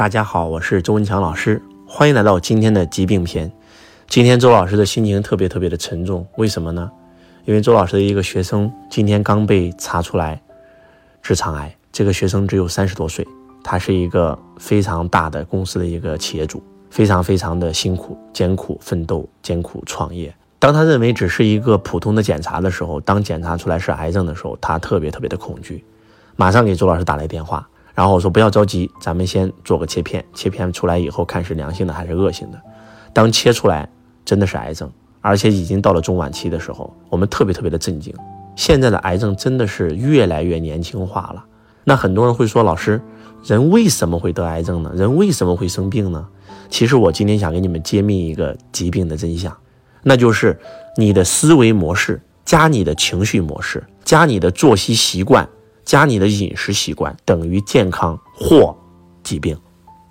大家好，我是周文强老师，欢迎来到今天的疾病篇。今天周老师的心情特别特别的沉重，为什么呢？因为周老师的一个学生今天刚被查出来直肠癌，这个学生只有三十多岁，他是一个非常大的公司的一个企业主，非常非常的辛苦、艰苦奋斗、艰苦创业。当他认为只是一个普通的检查的时候，当检查出来是癌症的时候，他特别特别的恐惧，马上给周老师打来电话。然后我说不要着急，咱们先做个切片，切片出来以后看是良性的还是恶性的。当切出来真的是癌症，而且已经到了中晚期的时候，我们特别特别的震惊。现在的癌症真的是越来越年轻化了。那很多人会说，老师，人为什么会得癌症呢？人为什么会生病呢？其实我今天想给你们揭秘一个疾病的真相，那就是你的思维模式加你的情绪模式加你的作息习惯。加你的饮食习惯等于健康或疾病，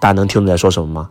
大家能听懂在说什么吗？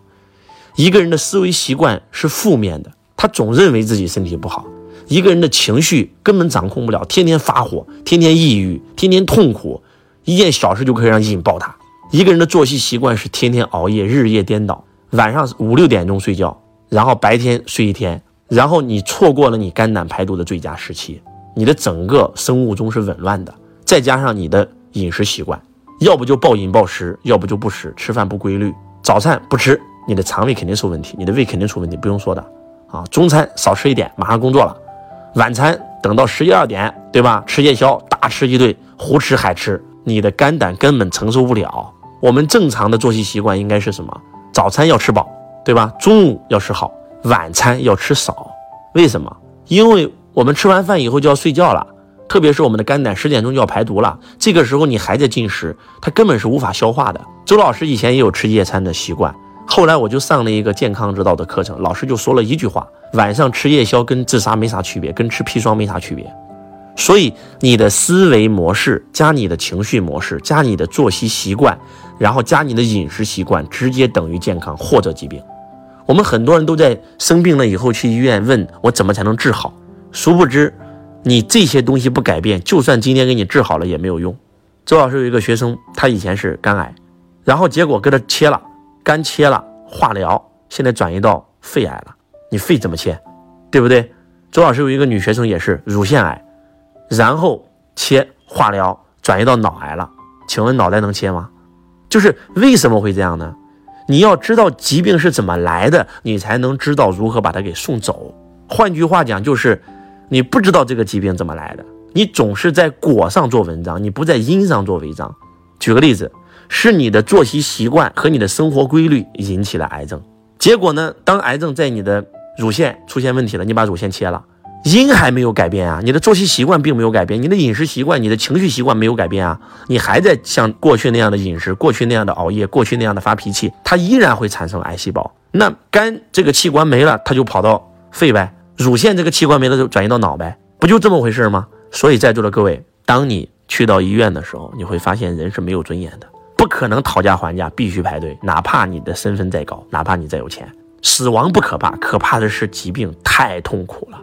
一个人的思维习惯是负面的，他总认为自己身体不好；一个人的情绪根本掌控不了，天天发火，天天抑郁，天天痛苦，一件小事就可以让引爆他。一个人的作息习惯是天天熬夜，日夜颠倒，晚上五六点钟睡觉，然后白天睡一天，然后你错过了你肝胆排毒的最佳时期，你的整个生物钟是紊乱的。再加上你的饮食习惯，要不就暴饮暴食，要不就不食，吃饭不规律，早餐不吃，你的肠胃肯定出问题，你的胃肯定出问题，不用说的啊。中餐少吃一点，马上工作了；晚餐等到十一二点，对吧？吃夜宵，大吃一顿，胡吃海吃，你的肝胆根本承受不了。我们正常的作息习惯应该是什么？早餐要吃饱，对吧？中午要吃好，晚餐要吃少。为什么？因为我们吃完饭以后就要睡觉了。特别是我们的肝胆十点钟就要排毒了，这个时候你还在进食，它根本是无法消化的。周老师以前也有吃夜餐的习惯，后来我就上了一个健康之道的课程，老师就说了一句话：晚上吃夜宵跟自杀没啥区别，跟吃砒霜没啥区别。所以你的思维模式加你的情绪模式加你的作息习惯，然后加你的饮食习惯，直接等于健康或者疾病。我们很多人都在生病了以后去医院问我怎么才能治好，殊不知。你这些东西不改变，就算今天给你治好了也没有用。周老师有一个学生，他以前是肝癌，然后结果给他切了肝切了化疗，现在转移到肺癌了。你肺怎么切，对不对？周老师有一个女学生也是乳腺癌，然后切化疗转移到脑癌了。请问脑袋能切吗？就是为什么会这样呢？你要知道疾病是怎么来的，你才能知道如何把它给送走。换句话讲，就是。你不知道这个疾病怎么来的，你总是在果上做文章，你不在因上做文章。举个例子，是你的作息习惯和你的生活规律引起了癌症。结果呢，当癌症在你的乳腺出现问题了，你把乳腺切了，因还没有改变啊，你的作息习惯并没有改变，你的饮食习惯、你的情绪习惯没有改变啊，你还在像过去那样的饮食、过去那样的熬夜、过去那样的发脾气，它依然会产生癌细胞。那肝这个器官没了，它就跑到肺呗。乳腺这个器官没了就转移到脑呗，不就这么回事吗？所以在座的各位，当你去到医院的时候，你会发现人是没有尊严的，不可能讨价还价，必须排队，哪怕你的身份再高，哪怕你再有钱。死亡不可怕，可怕的是疾病太痛苦了，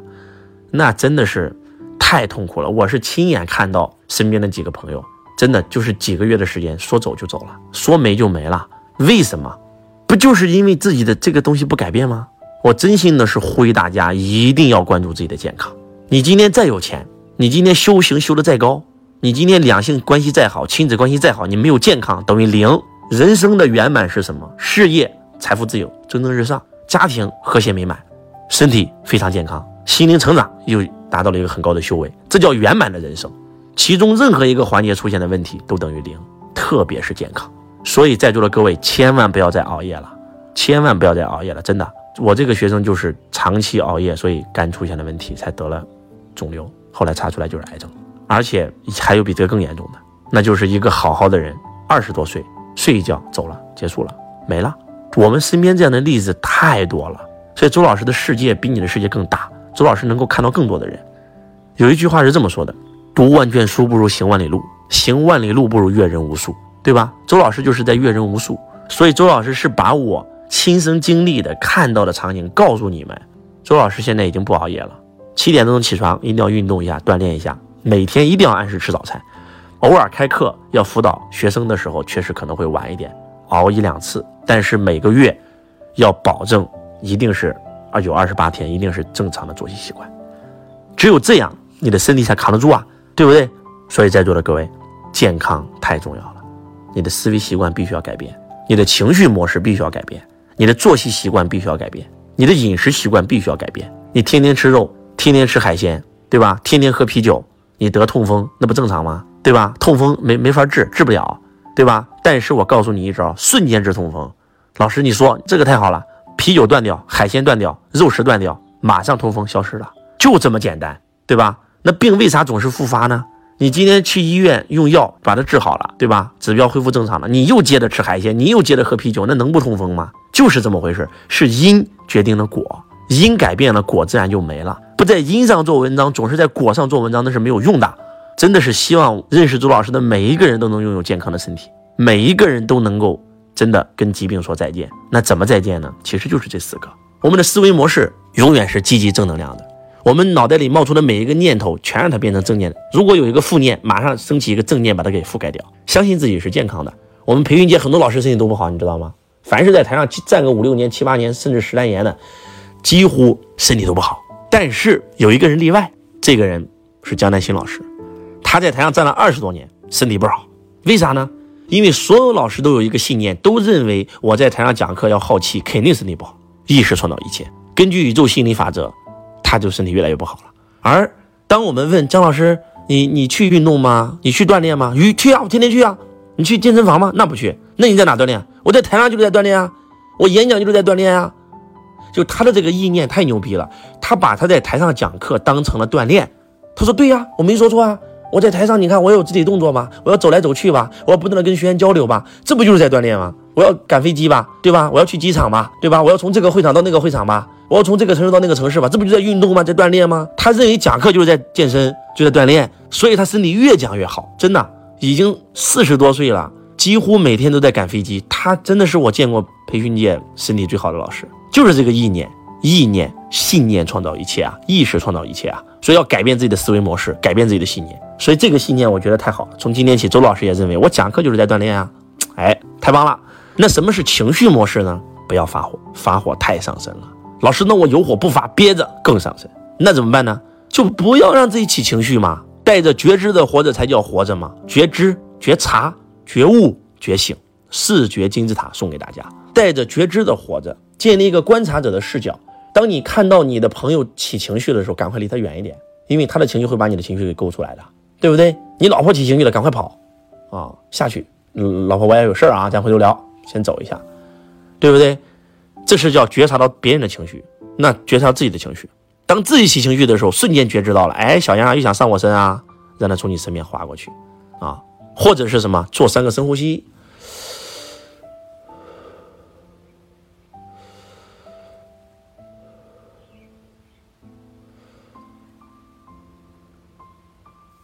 那真的是太痛苦了。我是亲眼看到身边的几个朋友，真的就是几个月的时间，说走就走了，说没就没了。为什么？不就是因为自己的这个东西不改变吗？我真心的是呼吁大家一定要关注自己的健康。你今天再有钱，你今天修行修的再高，你今天两性关系再好，亲子关系再好，你没有健康等于零。人生的圆满是什么？事业财富自由蒸蒸日上，家庭和谐美满，身体非常健康，心灵成长又达到了一个很高的修为，这叫圆满的人生。其中任何一个环节出现的问题都等于零，特别是健康。所以在座的各位千万不要再熬夜了，千万不要再熬夜了，真的。我这个学生就是长期熬夜，所以肝出现了问题，才得了肿瘤。后来查出来就是癌症，而且还有比这个更严重的，那就是一个好好的人，二十多岁睡一觉走了，结束了，没了。我们身边这样的例子太多了，所以周老师的世界比你的世界更大，周老师能够看到更多的人。有一句话是这么说的：读万卷书不如行万里路，行万里路不如阅人无数，对吧？周老师就是在阅人无数，所以周老师是把我。亲身经历的、看到的场景，告诉你们，周老师现在已经不熬夜了，七点钟起床，一定要运动一下，锻炼一下，每天一定要按时吃早餐，偶尔开课要辅导学生的时候，确实可能会晚一点，熬一两次，但是每个月要保证一定是啊有二十八天，一定是正常的作息习惯。只有这样，你的身体才扛得住啊，对不对？所以在座的各位，健康太重要了，你的思维习惯必须要改变，你的情绪模式必须要改变，你的作息习惯必须要改变，你的饮食习惯必须要改变。你天天吃肉，天天吃海鲜，对吧？天天喝啤酒，你得痛风那不正常吗？对吧？痛风没没法治，治不了，对吧？但是我告诉你一招，瞬间治痛风。老师，你说这个太好了，啤酒断掉，海鲜断掉，肉食断掉，马上痛风消失了。就这么简单，对吧？那病为啥总是复发呢？你今天去医院用药把它治好了，对吧？指标恢复正常了，你又接着吃海鲜，你又接着喝啤酒，那能不痛风吗？就是这么回事，是因决定了果，因改变了果，自然就没了。不在因上做文章，总是在果上做文章，那是没有用的。真的是希望认识周老师的每一个人都能拥有健康的身体，每一个人都能够真的跟疾病说再见。那怎么再见呢？其实就是这四个，我们的思维模式永远是积极正能量的。我们脑袋里冒出的每一个念头，全让它变成正念。如果有一个负念，马上升起一个正念，把它给覆盖掉。相信自己是健康的。我们培训界很多老师身体都不好，你知道吗？凡是在台上站个五六年、七八年，甚至十来年的，几乎身体都不好。但是有一个人例外，这个人是江南新老师。他在台上站了二十多年，身体不好。为啥呢？因为所有老师都有一个信念，都认为我在台上讲课要耗气，肯定身体不好。意识创造一切，根据宇宙心理法则。他就身体越来越不好了。而当我们问张老师：“你你去运动吗？你去锻炼吗？”去去啊，我天天去啊。你去健身房吗？那不去。那你在哪锻炼？我在台上就是在锻炼啊。我演讲就是在锻炼啊。就他的这个意念太牛逼了，他把他在台上讲课当成了锻炼。他说：“对呀，我没说错啊。我在台上，你看我有肢体动作吧，我要走来走去吧，我要不断的跟学员交流吧，这不就是在锻炼吗？我要赶飞机吧，对吧？我要去机场吧，对吧？我要从这个会场到那个会场吧。”我要从这个城市到那个城市吧，这不就在运动吗？在锻炼吗？他认为讲课就是在健身，就在锻炼，所以他身体越讲越好。真的，已经四十多岁了，几乎每天都在赶飞机。他真的是我见过培训界身体最好的老师，就是这个意念，意念、信念创造一切啊，意识创造一切啊。所以要改变自己的思维模式，改变自己的信念。所以这个信念我觉得太好了。从今天起，周老师也认为我讲课就是在锻炼啊，哎，太棒了。那什么是情绪模式呢？不要发火，发火太伤身了。老师，那我有火不发，憋着更伤身，那怎么办呢？就不要让自己起情绪嘛，带着觉知的活着才叫活着嘛。觉知、觉察、觉悟、觉醒，视觉金字塔送给大家。带着觉知的活着，建立一个观察者的视角。当你看到你的朋友起情绪的时候，赶快离他远一点，因为他的情绪会把你的情绪给勾出来的，对不对？你老婆起情绪了，赶快跑啊，下去。老婆，我也有事儿啊，咱回头聊，先走一下，对不对？这是叫觉察到别人的情绪，那觉察自己的情绪。当自己起情绪的时候，瞬间觉知到了，哎，小杨又想上我身啊，让他从你身边划过去，啊，或者是什么，做三个深呼吸。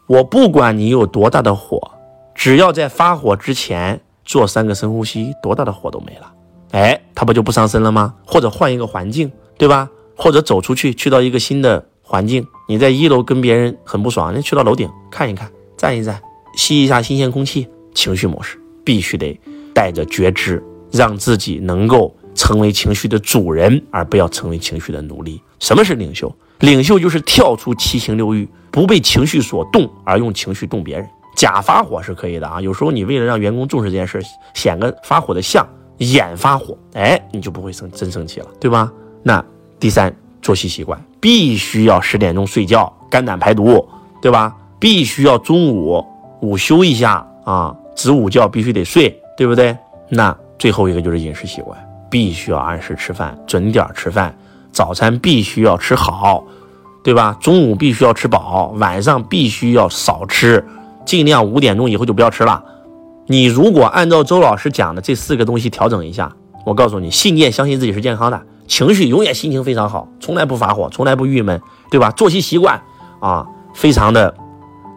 我不管你有多大的火，只要在发火之前做三个深呼吸，多大的火都没了。哎，他不就不伤身了吗？或者换一个环境，对吧？或者走出去，去到一个新的环境。你在一楼跟别人很不爽，你去到楼顶看一看，站一站，吸一下新鲜空气。情绪模式必须得带着觉知，让自己能够成为情绪的主人，而不要成为情绪的奴隶。什么是领袖？领袖就是跳出七情六欲，不被情绪所动，而用情绪动别人。假发火是可以的啊，有时候你为了让员工重视这件事，显个发火的像。眼发火，哎，你就不会生真生气了，对吧？那第三，作息习惯必须要十点钟睡觉，肝胆排毒，对吧？必须要中午午休一下啊，子午觉必须得睡，对不对？那最后一个就是饮食习惯，必须要按时吃饭，准点吃饭，早餐必须要吃好，对吧？中午必须要吃饱，晚上必须要少吃，尽量五点钟以后就不要吃了。你如果按照周老师讲的这四个东西调整一下，我告诉你，信念相信自己是健康的，情绪永远心情非常好，从来不发火，从来不郁闷，对吧？作息习惯啊，非常的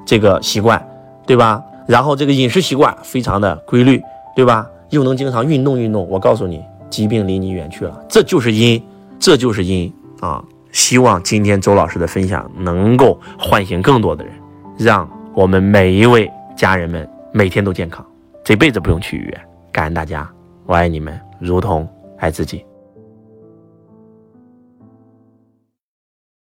这个习惯，对吧？然后这个饮食习惯非常的规律，对吧？又能经常运动运动，我告诉你，疾病离你远去了，这就是因，这就是因啊！希望今天周老师的分享能够唤醒更多的人，让我们每一位家人们每天都健康。这辈子不用去医院，感恩大家，我爱你们，如同爱自己。